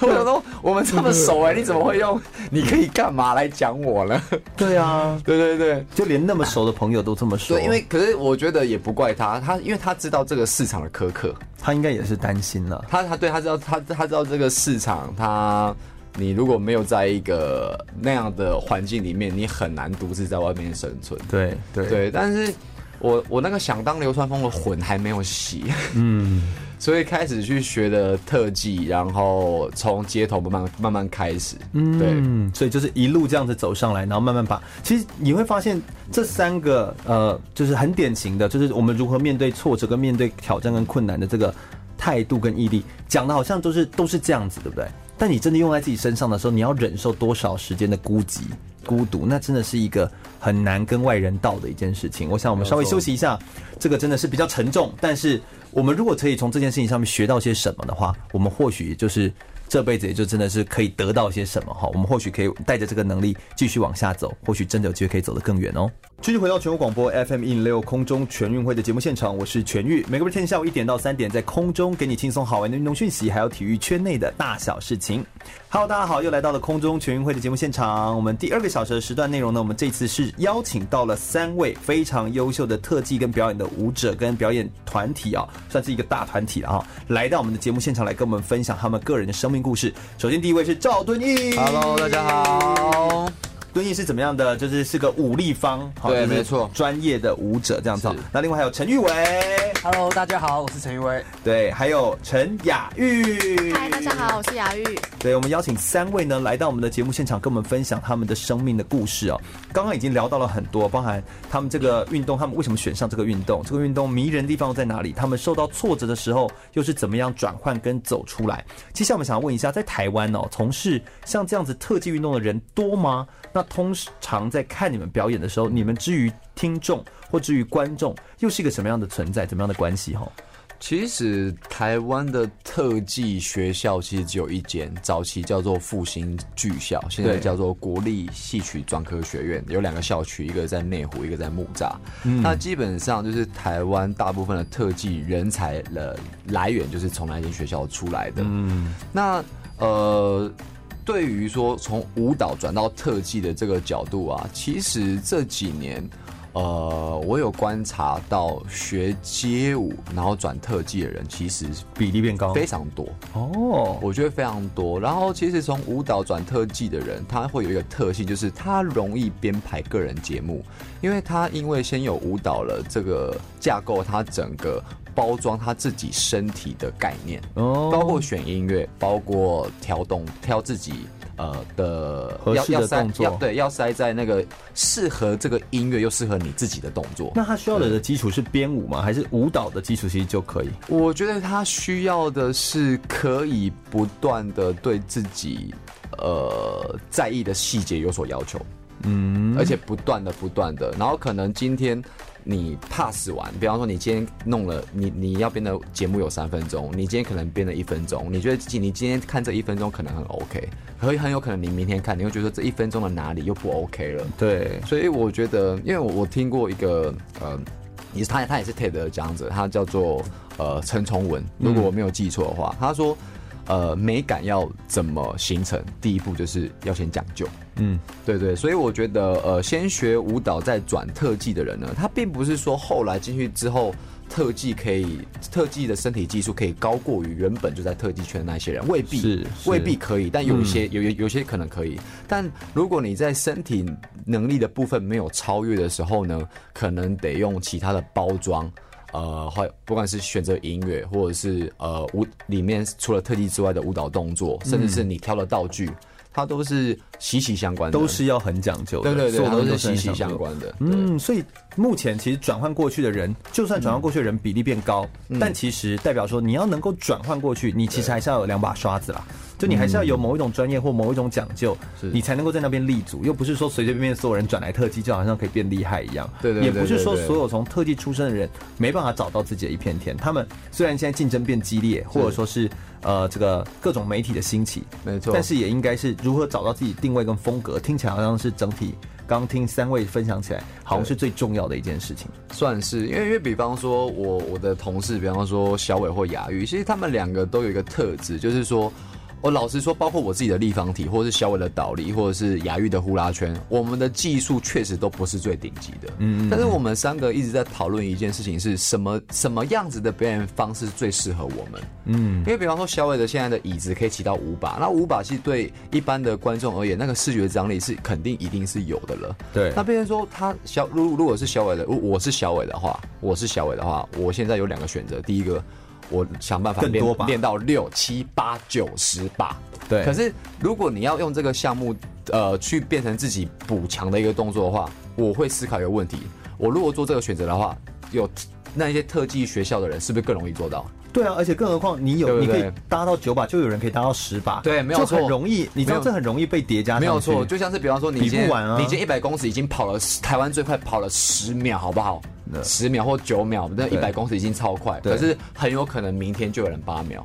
我想说我们这么熟哎、欸，你怎么会用你可以干嘛来讲我呢？对啊，对对对，就连那么熟的朋友都这么说。对，因为可是我觉得也不怪他，他因为他知道这个市场的苛刻，他应该也是担心了。他他对他知道他他知道这个市场，他你如果没有在一个那样的环境里面，你很难独自在外面生存。对对对，但是。我我那个想当流川枫的魂还没有洗，嗯，所以开始去学的特技，然后从街头慢慢慢慢开始，嗯，对，所以就是一路这样子走上来，然后慢慢把，其实你会发现这三个呃，就是很典型的，就是我们如何面对挫折跟面对挑战跟困难的这个态度跟毅力，讲的好像都是都是这样子，对不对？但你真的用在自己身上的时候，你要忍受多少时间的孤寂？孤独，那真的是一个很难跟外人道的一件事情。我想我们稍微休息一下，这个真的是比较沉重。但是我们如果可以从这件事情上面学到些什么的话，我们或许就是。这辈子也就真的是可以得到些什么哈，我们或许可以带着这个能力继续往下走，或许真的有机会可以走得更远哦。继续回到全国广播 FM 一零六空中全运会的节目现场，我是全玉，每个天下午一点到三点在空中给你轻松好玩的运动讯息，还有体育圈内的大小事情。Hello，大家好，又来到了空中全运会的节目现场。我们第二个小时的时段内容呢，我们这次是邀请到了三位非常优秀的特技跟表演的舞者跟表演团体啊，算是一个大团体了哈，来到我们的节目现场来跟我们分享他们个人的生命故事。首先，第一位是赵敦义。Hello，大家好。敦义是怎么样的？就是是个武力方，对，没错，专业的舞者这样子。那另外还有陈玉伟，Hello，大家好，我是陈玉伟。对，还有陈雅玉，嗨，大家好，我是雅玉。对，我们邀请三位呢来到我们的节目现场，跟我们分享他们的生命的故事哦。刚刚已经聊到了很多，包含他们这个运动，他们为什么选上这个运动，这个运动迷人的地方在哪里？他们受到挫折的时候又是怎么样转换跟走出来？接下来我们想要问一下，在台湾哦，从事像这样子特技运动的人多吗？那通常在看你们表演的时候，你们至于听众或至于观众，又是一个什么样的存在，怎么样的关系？哈，其实台湾的特技学校其实只有一间，早期叫做复兴剧校，现在叫做国立戏曲专科学院，有两个校区，一个在内湖，一个在木栅。嗯，那基本上就是台湾大部分的特技人才的来源，就是从那间学校出来的。嗯，那呃。对于说从舞蹈转到特技的这个角度啊，其实这几年，呃，我有观察到学街舞然后转特技的人，其实比例变高，非常多哦。我觉得非常多。然后其实从舞蹈转特技的人，他会有一个特性，就是他容易编排个人节目，因为他因为先有舞蹈了这个架构，他整个。包装他自己身体的概念，哦，包括选音乐，包括调动，挑自己呃的合适的动作，对，要塞在那个适合这个音乐又适合你自己的动作。那他需要的的基础是编舞吗？还是舞蹈的基础其实就可以？我觉得他需要的是可以不断的对自己呃在意的细节有所要求，嗯，而且不断的不断的，然后可能今天。你 pass 完，比方说你今天弄了，你你要编的节目有三分钟，你今天可能编了一分钟，你觉得你今天看这一分钟可能很 OK，可以很有可能你明天看你会觉得这一分钟的哪里又不 OK 了。对，所以我觉得，因为我我听过一个呃，也是他他也是 TED 的讲者，他叫做呃陈崇文，如果我没有记错的话，他说呃美感要怎么形成，第一步就是要先讲究。嗯，对对，所以我觉得呃，先学舞蹈再转特技的人呢，他并不是说后来进去之后。特技可以，特技的身体技术可以高过于原本就在特技圈的那些人，未必是，是未必可以，但有一些、嗯、有有有些可能可以。但如果你在身体能力的部分没有超越的时候呢，可能得用其他的包装，呃，或不管是选择音乐，或者是呃舞里面除了特技之外的舞蹈动作，甚至是你挑的道具。它都是息息相关的，都是要很讲究的。对对对，都是息息相关的。嗯，所以目前其实转换过去的人，就算转换过去的人比例变高，嗯、但其实代表说你要能够转换过去，你其实还是要有两把刷子啦。就你还是要有某一种专业或某一种讲究，你才能够在那边立足。又不是说随随便便所有人转来特技就好像可以变厉害一样。对对，也不是说所有从特技出身的人没办法找到自己的一片天。他们虽然现在竞争变激烈，或者说是。呃，这个各种媒体的兴起，没错，但是也应该是如何找到自己定位跟风格，听起来好像是整体。刚听三位分享起来，好像是最重要的一件事情。算是，因为因为比方说我我的同事，比方说小伟或雅玉，其实他们两个都有一个特质，就是说。我老实说，包括我自己的立方体，或者是小伟的倒立，或者是雅玉的呼啦圈，我们的技术确实都不是最顶级的。嗯嗯，但是我们三个一直在讨论一件事情，是什么什么样子的表演方式最适合我们？嗯，因为比方说小伟的现在的椅子可以起到五把，那五把其实对一般的观众而言，那个视觉张力是肯定一定是有的了。对，那比如说他小，如如果是小伟的，我是小伟的话，我是小伟的话，我现在有两个选择，第一个。我想办法练练到六七八九十把，对。可是如果你要用这个项目，呃，去变成自己补强的一个动作的话，我会思考一个问题：我如果做这个选择的话，有那一些特技学校的人是不是更容易做到？对啊，而且更何况你有对对对，你可以搭到九把，就有人可以搭到十把，对，没有错，很容易。你知道这很容易被叠加，没有错。就像是比方说你，你今天完啊，你已经一百公尺已经跑了台湾最快跑了十秒，好不好？十秒或九秒，那一百公尺已经超快，可是很有可能明天就有人八秒。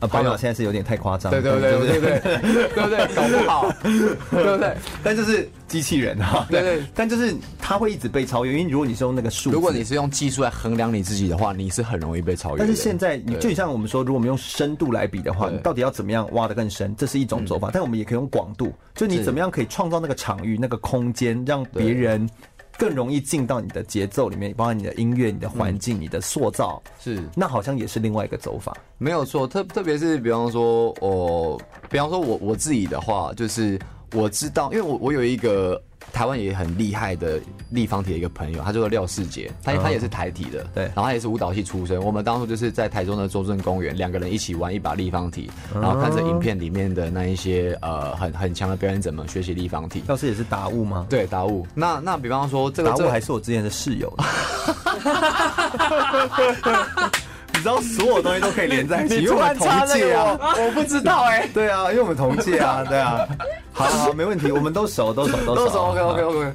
啊，八秒现在是有点太夸张，对对对对对对，对不对？搞不好，对不对？但就是机器人啊，对对，但就是它会一直被超越，因为如果你是用那个数，如果你是用技术来衡量你自己的话，你是很容易被超越。但是现在，你就像我们说，如果我们用深度来比的话，你到底要怎么样挖得更深？这是一种走法，但我们也可以用广度，就你怎么样可以创造那个场域、那个空间，让别人。更容易进到你的节奏里面，包括你的音乐、你的环境、嗯、你的塑造，是那好像也是另外一个走法，没有错。特特别是比方说，哦比方说我我自己的话，就是我知道，因为我我有一个。台湾也很厉害的立方体的一个朋友，他叫做廖世杰，他他也是台体的，对，然后他也是舞蹈系出身。我们当初就是在台中的中正公园，两个人一起玩一把立方体，然后看着影片里面的那一些呃很很强的表演者们学习立方体。廖世杰是达悟吗？对，达悟。那那比方说这个达悟还是我之前的室友。你知道所有东西都可以连在一起，因为我们同届啊，我不知道哎、欸。对啊，因为我们同届啊，对啊。好好，没问题，我们都熟，都熟，都熟。都熟 OK。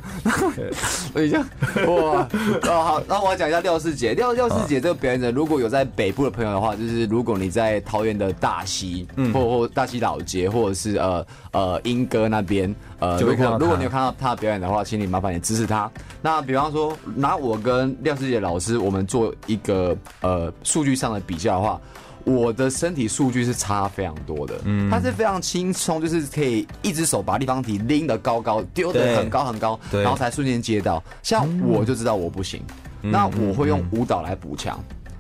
等一下，哇，哦好，那我要讲一下廖世杰。廖廖世杰这个表演者，如果有在北部的朋友的话，就是如果你在桃园的大溪，嗯，或或大溪老街，或者是呃呃莺歌那边，呃，如果如果你有看到他的表演的话，请你麻烦你支持他。那比方说，拿我跟廖世杰老师，我们做一个呃数据上的比较的话，我的身体数据是差非常多的。嗯，他是非常轻松，就是可以一只手把立方体拎得高高，丢得很高很高，然后才瞬间接到。像我就知道我不行，嗯、那我会用舞蹈来补强。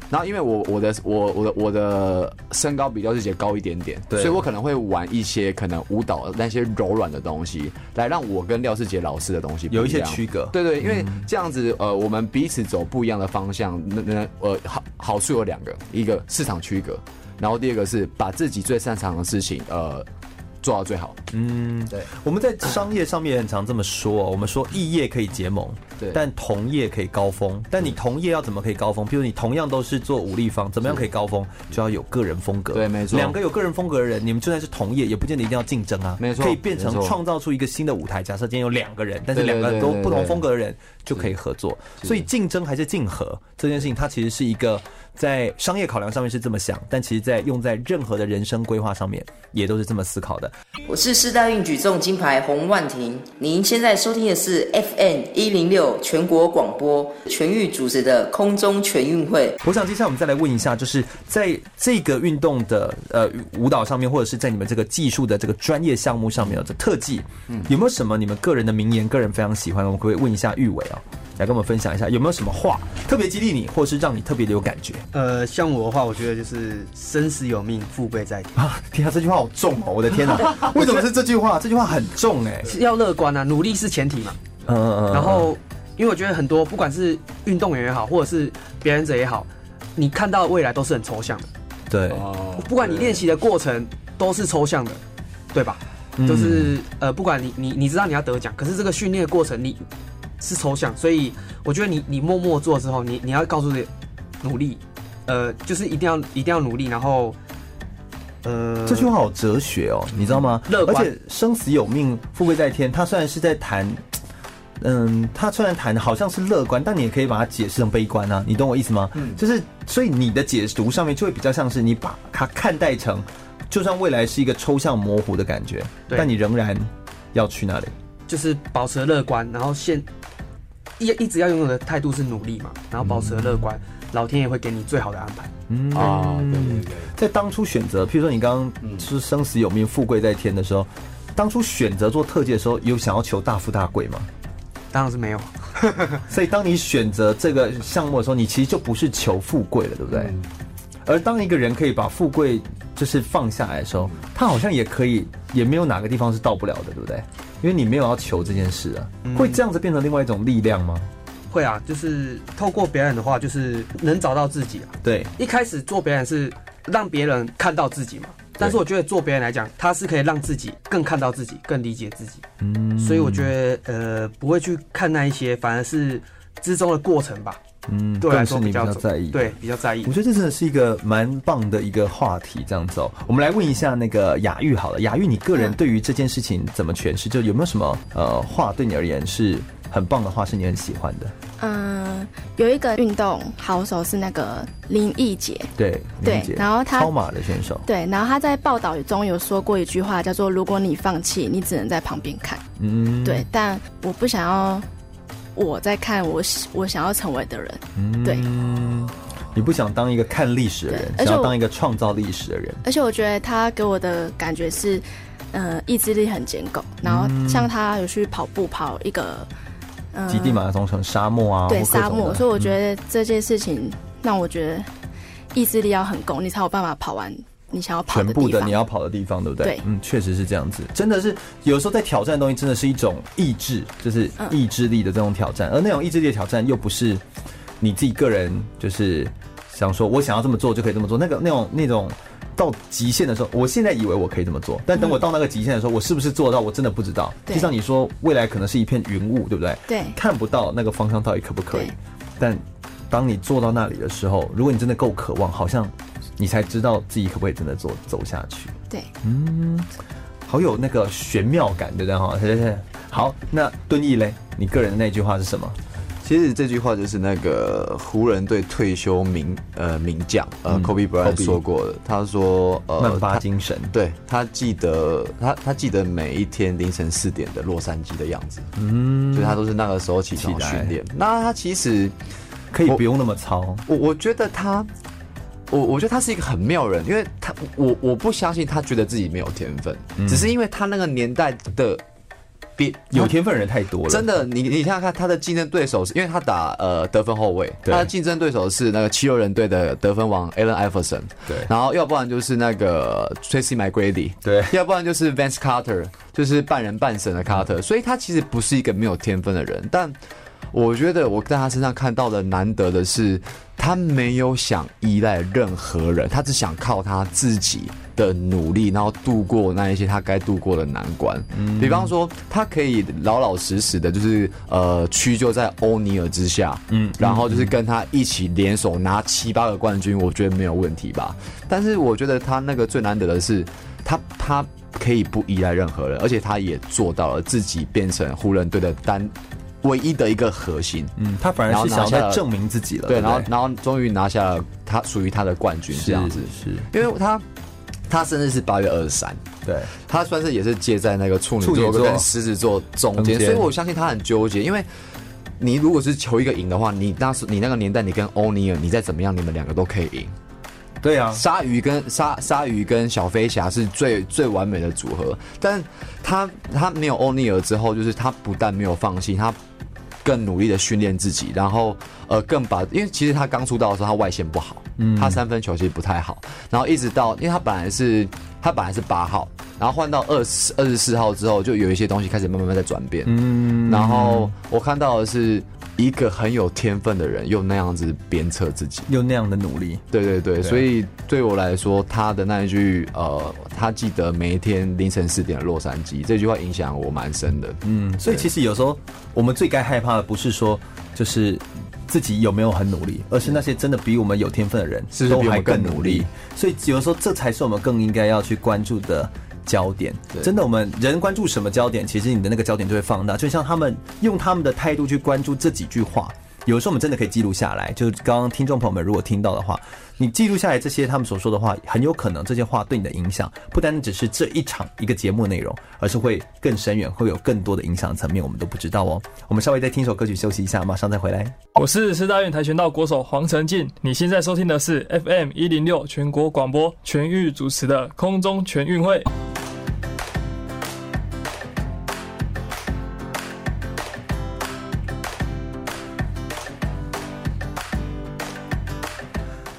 然后因为我我的我我的我的身高比廖世杰高一点点，所以我可能会玩一些可能舞蹈那些柔软的东西，来让我跟廖世杰老师的东西有一些区隔。对对，因为这样子呃，我们彼此走不一样的方向，那那呃好好处有两个，一个市场区隔，然后第二个是把自己最擅长的事情呃。做到最好。嗯，对。我们在商业上面很常这么说，我们说异业可以结盟，对，但同业可以高峰。但你同业要怎么可以高峰？比如你同样都是做武立方，怎么样可以高峰？就要有个人风格。对，没错。两个有个人风格的人，你们就算是同业，也不见得一定要竞争啊。没错。可以变成创造出一个新的舞台。假设今天有两个人，但是两个都不同风格的人就可以合作。所以竞争还是竞合这件事情，它其实是一个在商业考量上面是这么想，但其实，在用在任何的人生规划上面，也都是这么思考的。我是四大运举重金牌洪万婷，您现在收听的是 FM 一零六全国广播全域主持的空中全运会。我想接下来我们再来问一下，就是在这个运动的呃舞蹈上面，或者是在你们这个技术的这个专业项目上面的特技，嗯，有没有什么你们个人的名言，个人非常喜欢的？我们可以问一下玉伟啊。来跟我们分享一下，有没有什么话特别激励你，或是让你特别的有感觉？呃，像我的话，我觉得就是生死有命，富贵在天啊！天啊这句话好重哦！我的天哪，为什么是这句话？这句话很重哎，要乐观啊，努力是前提嘛。嗯嗯嗯。然后，因为我觉得很多不管是运动员也好，或者是表演者也好，你看到未来都是很抽象的。对。不管你练习的过程都是抽象的，对吧？就是呃，不管你你你知道你要得奖，可是这个训练的过程你。是抽象，所以我觉得你你默默做之后，你你要告诉自己努力，呃，就是一定要一定要努力，然后，呃，这句话好哲学哦，你知道吗？乐观，而且生死有命，富贵在天。他虽然是在谈，嗯，他虽然谈好像是乐观，但你也可以把它解释成悲观啊，你懂我意思吗？嗯，就是所以你的解读上面就会比较像是你把它看待成，就算未来是一个抽象模糊的感觉，但你仍然要去那里，就是保持乐观，然后现。一一直要拥有的态度是努力嘛，然后保持乐观，嗯、老天爷会给你最好的安排。嗯啊，对对对，在当初选择，譬如说你刚刚是生死有命、富贵在天的时候，当初选择做特技的时候，有想要求大富大贵吗？当然是没有。所以当你选择这个项目的时候，你其实就不是求富贵了，对不对？嗯、而当一个人可以把富贵就是放下来的时候，他好像也可以，也没有哪个地方是到不了的，对不对？因为你没有要求这件事啊，会这样子变成另外一种力量吗？嗯、会啊，就是透过表演的话，就是能找到自己啊。对，一开始做表演是让别人看到自己嘛，但是我觉得做表演来讲，它是可以让自己更看到自己，更理解自己。嗯，所以我觉得呃不会去看那一些，反而是之中的过程吧。嗯，对，更是你比较在意，对，比较在意。我觉得这真的是一个蛮棒的一个话题，这样子哦。我们来问一下那个雅玉好了，雅玉，你个人对于这件事情怎么诠释？就有没有什么呃话对你而言是很棒的话，是你很喜欢的？嗯，有一个运动好手是那个林义杰，对对，然后他超马的选手，对，然后他在报道中有说过一句话，叫做“如果你放弃，你只能在旁边看”。嗯，对，但我不想要。我在看我我想要成为的人，嗯，对，你不想当一个看历史的人，想要当一个创造历史的人。而且我觉得他给我的感觉是，呃，意志力很坚固。然后像他有去跑步，跑一个，呃，极地马拉松，成沙漠啊，对，沙漠。所以我觉得这件事情让我觉得意志力要很够，你才有办法跑完。你想要跑全部的你要跑的地方，对不对？对，嗯，确实是这样子。真的是有时候在挑战的东西，真的是一种意志，就是意志力的这种挑战。而那种意志力的挑战，又不是你自己个人，就是想说我想要这么做就可以这么做。那个那种那种到极限的时候，我现在以为我可以这么做，但等我到那个极限的时候，我是不是做到？我真的不知道。就像你说，未来可能是一片云雾，对不对？对，看不到那个方向到底可不可以。但当你做到那里的时候，如果你真的够渴望，好像。你才知道自己可不可以真的走走下去。对，嗯，好有那个玄妙感，对不对？哈，对对对。好，那敦义嘞，你个人的那句话是什么？其实这句话就是那个湖人队退休名呃名将呃 Kobe Bryant 说过的。他说呃，曼巴精神，对，他记得他他记得每一天凌晨四点的洛杉矶的样子，嗯，所以他都是那个时候起床训练。那他其实可以不用那么操。我我觉得他。我我觉得他是一个很妙人，因为他我我不相信他觉得自己没有天分，嗯、只是因为他那个年代的别有天分的人太多了。真的，你你想想看，他的竞争对手是因为他打呃得分后卫，他的竞争对手是那个七六人队的得分王 Allen Iverson，对，然后要不然就是那个 Tracy McGrady，对，要不然就是 Vince Carter，就是半人半神的 Carter，所以他其实不是一个没有天分的人，但。我觉得我在他身上看到的难得的是，他没有想依赖任何人，他只想靠他自己的努力，然后度过那一些他该度过的难关。嗯，比方说，他可以老老实实的，就是呃屈就在欧尼尔之下，嗯，然后就是跟他一起联手拿七八个冠军，我觉得没有问题吧。但是我觉得他那个最难得的是，他他可以不依赖任何人，而且他也做到了自己变成湖人队的单。唯一的一个核心。嗯，他反而是想要证明自己了。对，然后然后终于拿下了他属于他的冠军，这样子是，因为他他生日是八月二十三，对，他算是也是介在那个处女座跟狮子座中间，所以我相信他很纠结，因为。你如果是求一个赢的话，你那时你那个年代，你跟欧尼尔，你再怎么样，你们两个都可以赢。对啊，鲨鱼跟鲨鲨鱼跟小飞侠是最最完美的组合，但他他没有欧尼尔之后，就是他不但没有放弃，他更努力的训练自己，然后呃更把，因为其实他刚出道的时候，他外线不好，嗯，他三分球其实不太好，然后一直到，因为他本来是他本来是八号。然后换到二十二十四号之后，就有一些东西开始慢慢慢在转变。嗯，然后我看到的是一个很有天分的人，又那样子鞭策自己，又那样的努力。对对对，对所以对我来说，他的那一句呃，他记得每一天凌晨四点的洛杉矶，这句话影响我蛮深的。嗯，所以其实有时候我们最该害怕的不是说就是自己有没有很努力，而是那些真的比我们有天分的人都还更努力。所以有时候这才是我们更应该要去关注的。焦点，真的，我们人关注什么焦点，其实你的那个焦点就会放大。就像他们用他们的态度去关注这几句话，有时候我们真的可以记录下来。就是刚刚听众朋友们如果听到的话，你记录下来这些他们所说的话，很有可能这些话对你的影响，不单只是这一场一个节目内容，而是会更深远，会有更多的影响层面，我们都不知道哦。我们稍微再听一首歌曲休息一下，马上再回来。我是师大院跆拳道国手黄成进，你现在收听的是 FM 一零六全国广播全域主持的空中全运会。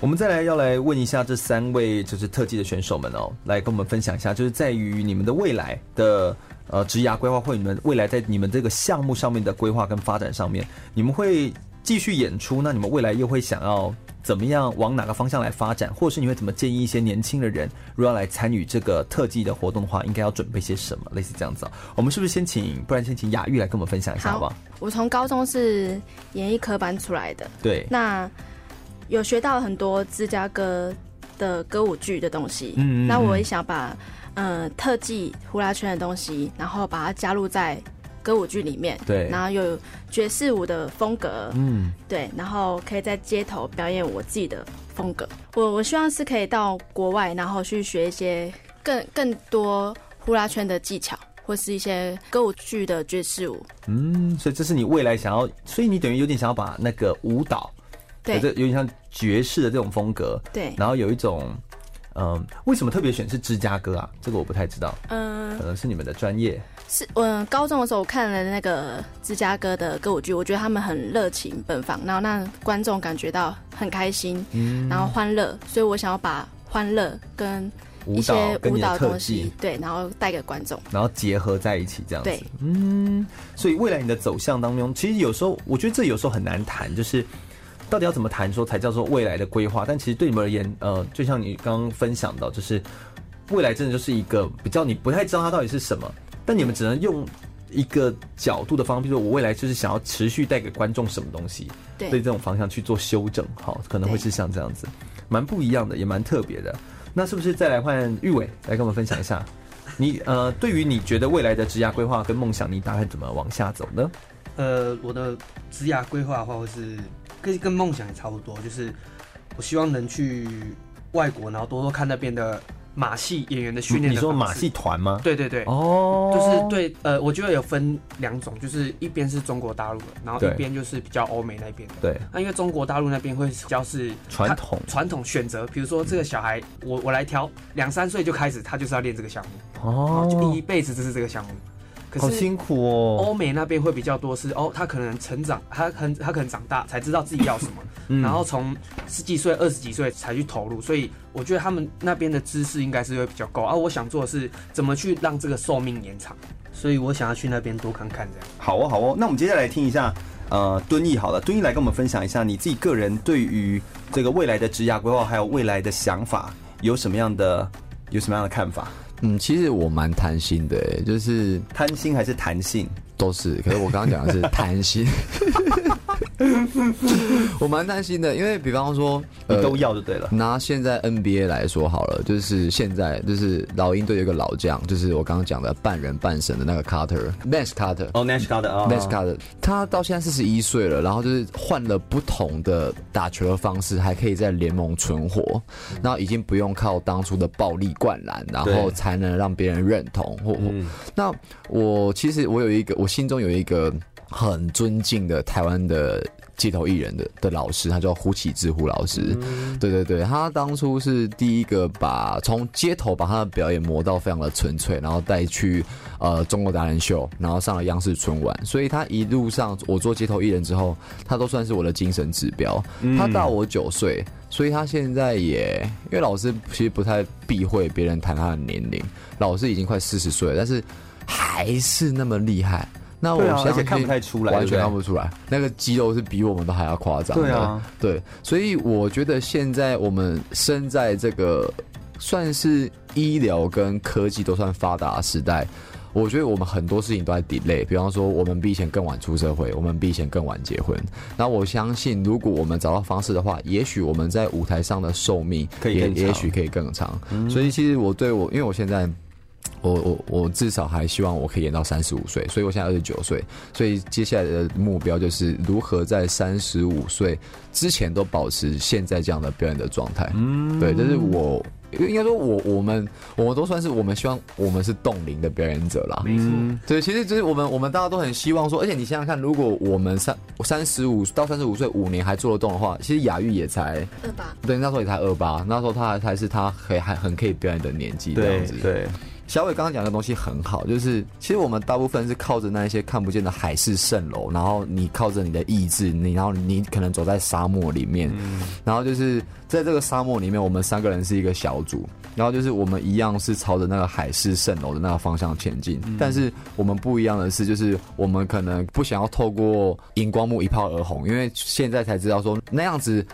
我们再来要来问一下这三位就是特技的选手们哦，来跟我们分享一下，就是在于你们的未来的呃职涯规划，或你们未来在你们这个项目上面的规划跟发展上面，你们会继续演出？那你们未来又会想要怎么样往哪个方向来发展？或者是你会怎么建议一些年轻的人，如果要来参与这个特技的活动的话，应该要准备些什么？类似这样子啊？我们是不是先请，不然先请雅玉来跟我们分享一下好不好？我从高中是演艺科班出来的，对，那。有学到很多芝加哥的歌舞剧的东西，嗯，那我也想把，呃，特技呼啦圈的东西，然后把它加入在歌舞剧里面，对，然后有爵士舞的风格，嗯，对，然后可以在街头表演我自己的风格。我我希望是可以到国外，然后去学一些更更多呼啦圈的技巧，或是一些歌舞剧的爵士舞。嗯，所以这是你未来想要，所以你等于有点想要把那个舞蹈。对，这有点像爵士的这种风格。对，然后有一种，嗯、呃，为什么特别选是芝加哥啊？这个我不太知道。嗯，可能是你们的专业。是，我高中的时候我看了那个芝加哥的歌舞剧，我觉得他们很热情奔放，然后让观众感觉到很开心，嗯，然后欢乐，所以我想要把欢乐跟一些舞蹈的东西，对，然后带给观众，然后结合在一起这样子。对，嗯，所以未来你的走向当中，其实有时候我觉得这有时候很难谈，就是。到底要怎么谈说才叫做未来的规划？但其实对你们而言，呃，就像你刚刚分享到，就是未来真的就是一个比较你不太知道它到底是什么，但你们只能用一个角度的方，比如说我未来就是想要持续带给观众什么东西，对，对这种方向去做修正，好，可能会是像这样子，蛮不一样的，也蛮特别的。那是不是再来换玉伟来跟我们分享一下？你呃，对于你觉得未来的职涯规划跟梦想，你打算怎么往下走呢？呃，我的职涯规划的话，会是。跟跟梦想也差不多，就是我希望能去外国，然后多多看那边的马戏演员的训练。你说马戏团吗？对对对，哦，就是对，呃，我觉得有分两种，就是一边是中国大陆的，然后一边就是比较欧美那边的。对，那因为中国大陆那边会比较是传统传统选择，比如说这个小孩，我我来挑，两三岁就开始，他就是要练这个项目，哦，就一辈子就是这个项目。好辛苦哦！欧美那边会比较多是哦，他可能成长，他很他可能长大才知道自己要什么，嗯、然后从十几岁、二十几岁才去投入，所以我觉得他们那边的知识应该是会比较高。而、啊、我想做的是怎么去让这个寿命延长，所以我想要去那边多看看这样。好哦，好哦，那我们接下来听一下，呃，敦义好了，敦义来跟我们分享一下你自己个人对于这个未来的职涯规划还有未来的想法有什么样的有什么样的看法？嗯，其实我蛮贪心的，就是贪心还是弹性都是。可是我刚刚讲的是 贪心，我蛮担心的，因为比方说，呃，都要就对了。拿现在 NBA 来说好了，就是现在就是老鹰队有个老将，就是我刚刚讲的半人半神的那个 Carter，Nash Carter。哦，Nash Carter，哦，Nash Carter，他到现在四十一岁了，然后就是换了不同的打球的方式，还可以在联盟存活，然后已经不用靠当初的暴力灌篮，然后才能让别人认同。或，那我其实我有一个，我心中有一个。很尊敬的台湾的街头艺人的的老师，他叫胡启智胡老师。嗯、对对对，他当初是第一个把从街头把他的表演磨到非常的纯粹，然后带去呃中国达人秀，然后上了央视春晚。所以他一路上我做街头艺人之后，他都算是我的精神指标。他大我九岁，所以他现在也因为老师其实不太避讳别人谈他的年龄，老师已经快四十岁了，但是还是那么厉害。那我而且看不太出来，完全看不出来，那个肌肉是比我们都还要夸张。对啊，对，所以我觉得现在我们身在这个算是医疗跟科技都算发达的时代，我觉得我们很多事情都在 delay。比方说，我们比以前更晚出社会，我们比以前更晚结婚。那我相信，如果我们找到方式的话，也许我们在舞台上的寿命也也许可以更长。嗯、所以，其实我对我，因为我现在。我我我至少还希望我可以演到三十五岁，所以我现在二十九岁，所以接下来的目标就是如何在三十五岁之前都保持现在这样的表演的状态。嗯，对，这是我应该说我我们我们都算是我们希望我们是冻龄的表演者啦。没错、嗯，对，其实就是我们我们大家都很希望说，而且你想想看，如果我们三三十五到三十五岁五年还做得动的话，其实雅玉也才二八，对，那时候也才二八，那时候他还才是他可以还很可以表演的年纪这样子，对。对小伟刚刚讲的东西很好，就是其实我们大部分是靠着那一些看不见的海市蜃楼，然后你靠着你的意志，你然后你可能走在沙漠里面，嗯、然后就是在这个沙漠里面，我们三个人是一个小组，然后就是我们一样是朝着那个海市蜃楼的那个方向前进，嗯、但是我们不一样的是，就是我们可能不想要透过荧光幕一炮而红，因为现在才知道说那样子。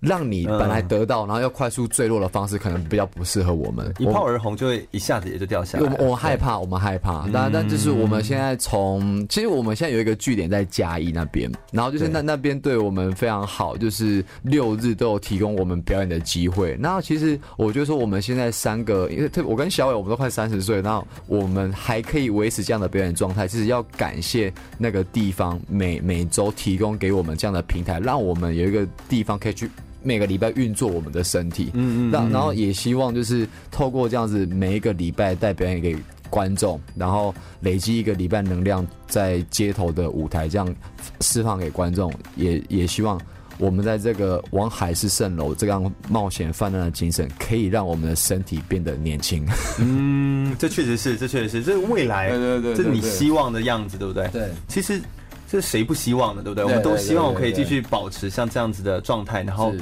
让你本来得到，然后要快速坠落的方式，可能比较不适合我们。一炮而红就会一下子也就掉下来。我我害怕，我们害怕。但但就是我们现在从，其实我们现在有一个据点在嘉义那边，然后就是那那边对我们非常好，就是六日都有提供我们表演的机会。那其实我就说，我们现在三个，因为特我跟小伟，我们都快三十岁，然后我们还可以维持这样的表演状态，其实要感谢那个地方每每周提供给我们这样的平台，让我们有一个地方可以去。每个礼拜运作我们的身体，嗯嗯，然然后也希望就是透过这样子每一个礼拜带表演给观众，然后累积一个礼拜能量在街头的舞台这样释放给观众，也也希望我们在这个往海市蜃楼这样冒险泛滥的精神，可以让我们的身体变得年轻。嗯，这确实是，这确实是，这是未来，对对对，这是你希望的样子，对不对？对，其实。这是谁不希望的，对不对？我们都希望我可以继续保持像这样子的状态。然后，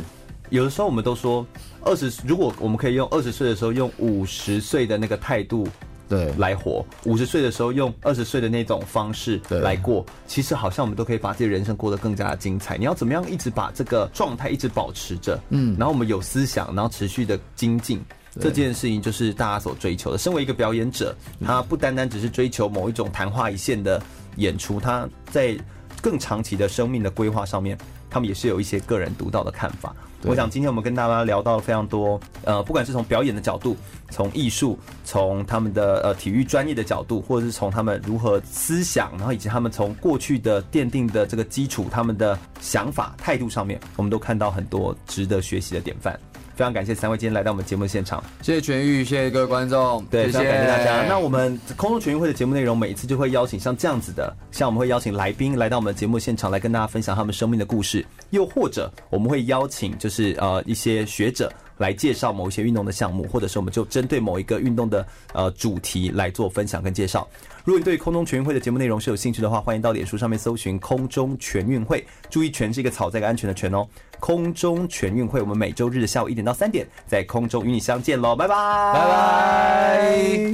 有的时候我们都说，二十如果我们可以用二十岁的时候用五十岁的那个态度对来活，五十岁的时候用二十岁的那种方式来过，其实好像我们都可以把自己人生过得更加的精彩。你要怎么样一直把这个状态一直保持着？嗯，然后我们有思想，然后持续的精进，这件事情就是大家所追求的。身为一个表演者，他不单单只是追求某一种昙花一现的。演出，他在更长期的生命的规划上面，他们也是有一些个人独到的看法。我想今天我们跟大家聊到了非常多，呃，不管是从表演的角度，从艺术，从他们的呃体育专业的角度，或者是从他们如何思想，然后以及他们从过去的奠定的这个基础，他们的想法态度上面，我们都看到很多值得学习的典范。非常感谢三位今天来到我们节目现场，谢谢全玉，谢谢各位观众，对，非常感谢大家。那我们空中全运会的节目内容，每一次就会邀请像这样子的，像我们会邀请来宾来到我们的节目现场，来跟大家分享他们生命的故事，又或者我们会邀请就是呃一些学者来介绍某一些运动的项目，或者是我们就针对某一个运动的呃主题来做分享跟介绍。如果你对空中全运会的节目内容是有兴趣的话，欢迎到脸书上面搜寻“空中全运会”，注意“全”是一个草，在一个安全的“全”哦。空中全运会，我们每周日的下午一点到三点在空中与你相见喽，拜拜，拜拜。